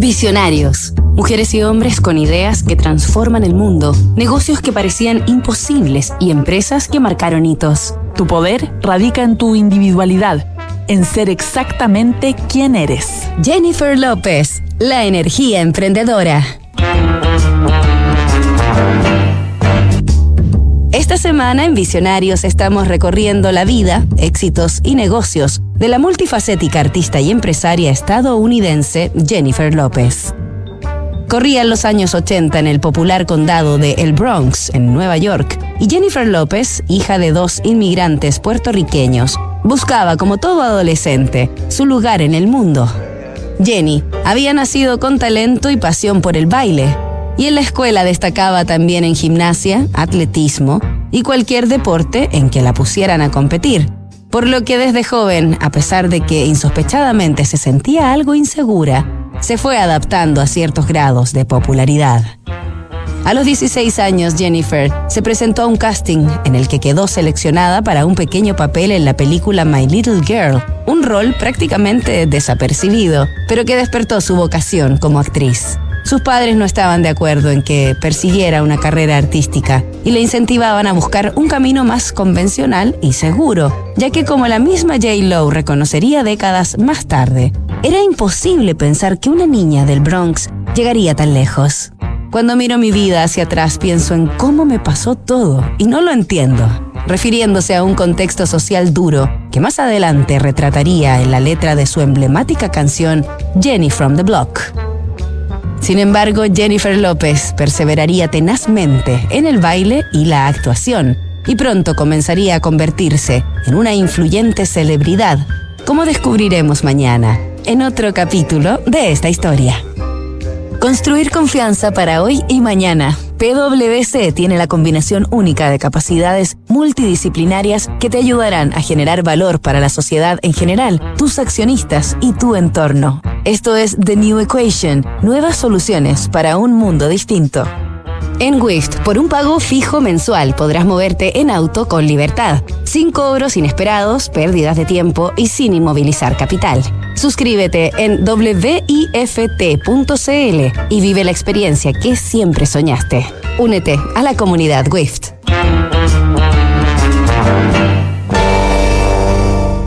Visionarios. Mujeres y hombres con ideas que transforman el mundo, negocios que parecían imposibles y empresas que marcaron hitos. Tu poder radica en tu individualidad, en ser exactamente quien eres. Jennifer López, la energía emprendedora. Esta semana en Visionarios estamos recorriendo la vida, éxitos y negocios de la multifacética artista y empresaria estadounidense Jennifer López. Corrían los años 80 en el popular condado de El Bronx, en Nueva York, y Jennifer López, hija de dos inmigrantes puertorriqueños, buscaba, como todo adolescente, su lugar en el mundo. Jenny había nacido con talento y pasión por el baile, y en la escuela destacaba también en gimnasia, atletismo y cualquier deporte en que la pusieran a competir. Por lo que desde joven, a pesar de que insospechadamente se sentía algo insegura, se fue adaptando a ciertos grados de popularidad. A los 16 años, Jennifer se presentó a un casting en el que quedó seleccionada para un pequeño papel en la película My Little Girl, un rol prácticamente desapercibido, pero que despertó su vocación como actriz. Sus padres no estaban de acuerdo en que persiguiera una carrera artística y le incentivaban a buscar un camino más convencional y seguro, ya que como la misma J. Lowe reconocería décadas más tarde, era imposible pensar que una niña del Bronx llegaría tan lejos. Cuando miro mi vida hacia atrás pienso en cómo me pasó todo y no lo entiendo, refiriéndose a un contexto social duro que más adelante retrataría en la letra de su emblemática canción Jenny from the Block. Sin embargo, Jennifer López perseveraría tenazmente en el baile y la actuación, y pronto comenzaría a convertirse en una influyente celebridad, como descubriremos mañana, en otro capítulo de esta historia. Construir confianza para hoy y mañana. PwC tiene la combinación única de capacidades multidisciplinarias que te ayudarán a generar valor para la sociedad en general, tus accionistas y tu entorno. Esto es The New Equation, nuevas soluciones para un mundo distinto. En Wift, por un pago fijo mensual podrás moverte en auto con libertad, sin cobros inesperados, pérdidas de tiempo y sin inmovilizar capital. Suscríbete en wift.cl y vive la experiencia que siempre soñaste. Únete a la comunidad Wift.